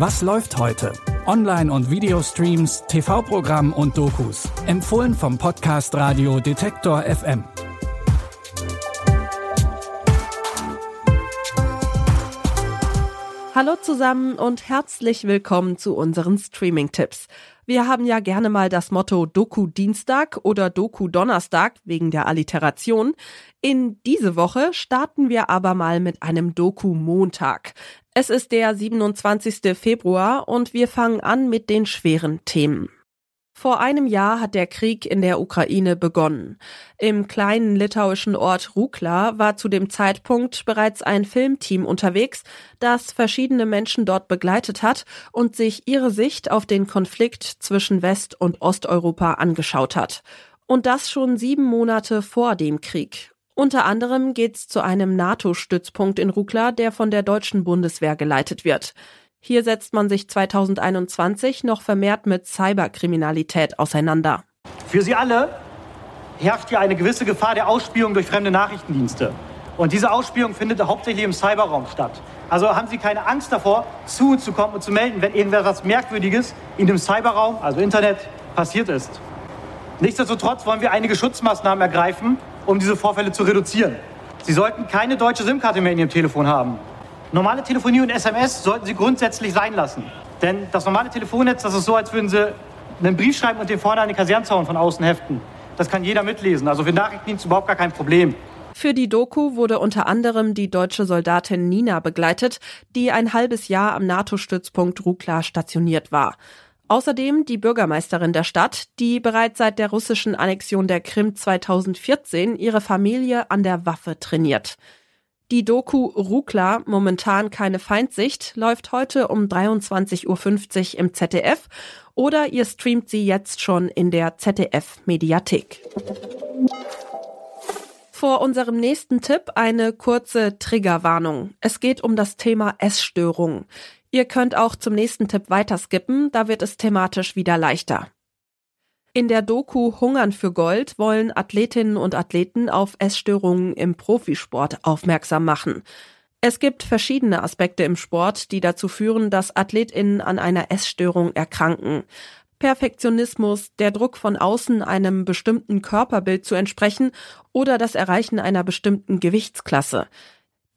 Was läuft heute? Online- und Videostreams, TV-Programm und Dokus. Empfohlen vom Podcast Radio Detektor FM. Hallo zusammen und herzlich willkommen zu unseren Streaming-Tipps. Wir haben ja gerne mal das Motto Doku Dienstag oder Doku Donnerstag wegen der Alliteration. In diese Woche starten wir aber mal mit einem Doku Montag. Es ist der 27. Februar und wir fangen an mit den schweren Themen. Vor einem Jahr hat der Krieg in der Ukraine begonnen. Im kleinen litauischen Ort Rukla war zu dem Zeitpunkt bereits ein Filmteam unterwegs, das verschiedene Menschen dort begleitet hat und sich ihre Sicht auf den Konflikt zwischen West- und Osteuropa angeschaut hat. Und das schon sieben Monate vor dem Krieg. Unter anderem geht's zu einem NATO-Stützpunkt in Rukla, der von der deutschen Bundeswehr geleitet wird. Hier setzt man sich 2021 noch vermehrt mit Cyberkriminalität auseinander. Für Sie alle herrscht hier eine gewisse Gefahr der Ausspielung durch fremde Nachrichtendienste. Und diese Ausspielung findet hauptsächlich im Cyberraum statt. Also haben Sie keine Angst davor, zu uns zu kommen und zu melden, wenn irgendwas Merkwürdiges in dem Cyberraum, also Internet, passiert ist. Nichtsdestotrotz wollen wir einige Schutzmaßnahmen ergreifen, um diese Vorfälle zu reduzieren. Sie sollten keine deutsche SIM-Karte mehr in Ihrem Telefon haben. Normale Telefonie und SMS sollten Sie grundsätzlich sein lassen. Denn das normale Telefonnetz, das ist so, als würden Sie einen Brief schreiben und den vorne an den Kasernzaun von außen heften. Das kann jeder mitlesen. Also für Nachrichtendienst überhaupt gar kein Problem. Für die Doku wurde unter anderem die deutsche Soldatin Nina begleitet, die ein halbes Jahr am NATO-Stützpunkt Rukla stationiert war. Außerdem die Bürgermeisterin der Stadt, die bereits seit der russischen Annexion der Krim 2014 ihre Familie an der Waffe trainiert. Die Doku Rukla, momentan keine Feindsicht, läuft heute um 23.50 Uhr im ZDF oder ihr streamt sie jetzt schon in der ZDF Mediathek. Vor unserem nächsten Tipp eine kurze Triggerwarnung. Es geht um das Thema Essstörung. Ihr könnt auch zum nächsten Tipp weiterskippen, da wird es thematisch wieder leichter. In der Doku Hungern für Gold wollen Athletinnen und Athleten auf Essstörungen im Profisport aufmerksam machen. Es gibt verschiedene Aspekte im Sport, die dazu führen, dass Athletinnen an einer Essstörung erkranken. Perfektionismus, der Druck von außen einem bestimmten Körperbild zu entsprechen oder das Erreichen einer bestimmten Gewichtsklasse.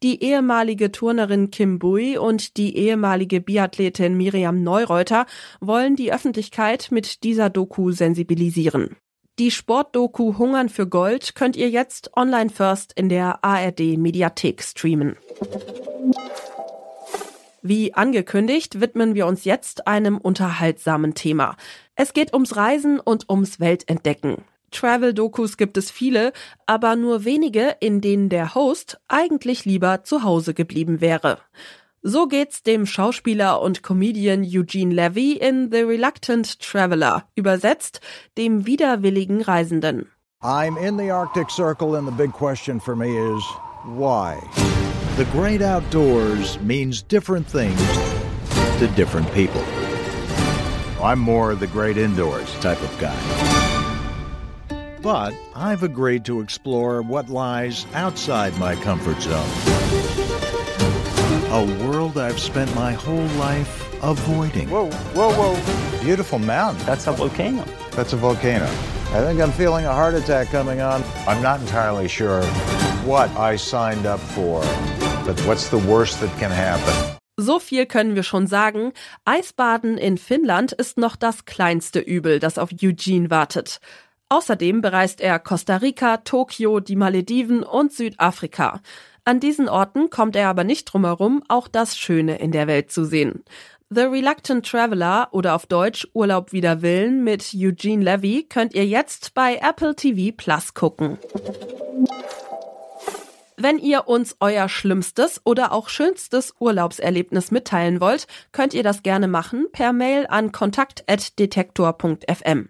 Die ehemalige Turnerin Kim Bui und die ehemalige Biathletin Miriam Neureuter wollen die Öffentlichkeit mit dieser Doku sensibilisieren. Die Sportdoku Hungern für Gold könnt ihr jetzt online first in der ARD Mediathek streamen. Wie angekündigt, widmen wir uns jetzt einem unterhaltsamen Thema. Es geht ums Reisen und ums Weltentdecken. Travel-Dokus gibt es viele, aber nur wenige, in denen der Host eigentlich lieber zu Hause geblieben wäre. So geht's dem Schauspieler und Comedian Eugene Levy in The Reluctant Traveler, übersetzt dem widerwilligen Reisenden. I'm in the Arctic Circle and the big question for me is why? The great outdoors means different things to different people. I'm more the great indoors type of guy. But I've agreed to explore what lies outside my comfort zone. A world I've spent my whole life avoiding. Whoa, whoa, whoa. Beautiful mountain. That's a volcano. That's a volcano. I think I'm feeling a heart attack coming on. I'm not entirely sure what I signed up for, but what's the worst that can happen? So viel können wir schon sagen. Eisbaden in Finnland ist noch das kleinste Übel, das auf Eugene wartet. Außerdem bereist er Costa Rica, Tokio, die Malediven und Südafrika. An diesen Orten kommt er aber nicht drumherum, auch das Schöne in der Welt zu sehen. The Reluctant Traveler oder auf Deutsch Urlaub wider Willen mit Eugene Levy könnt ihr jetzt bei Apple TV Plus gucken. Wenn ihr uns euer schlimmstes oder auch schönstes Urlaubserlebnis mitteilen wollt, könnt ihr das gerne machen per Mail an kontakt.detektor.fm.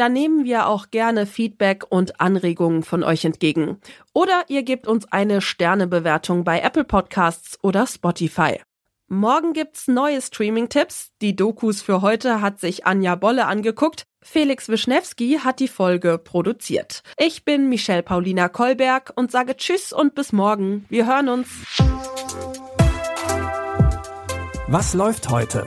Da nehmen wir auch gerne Feedback und Anregungen von euch entgegen. Oder ihr gebt uns eine Sternebewertung bei Apple Podcasts oder Spotify. Morgen gibt's neue Streaming-Tipps. Die Dokus für heute hat sich Anja Bolle angeguckt. Felix Wischnewski hat die Folge produziert. Ich bin Michelle Paulina Kolberg und sage Tschüss und bis morgen. Wir hören uns. Was läuft heute?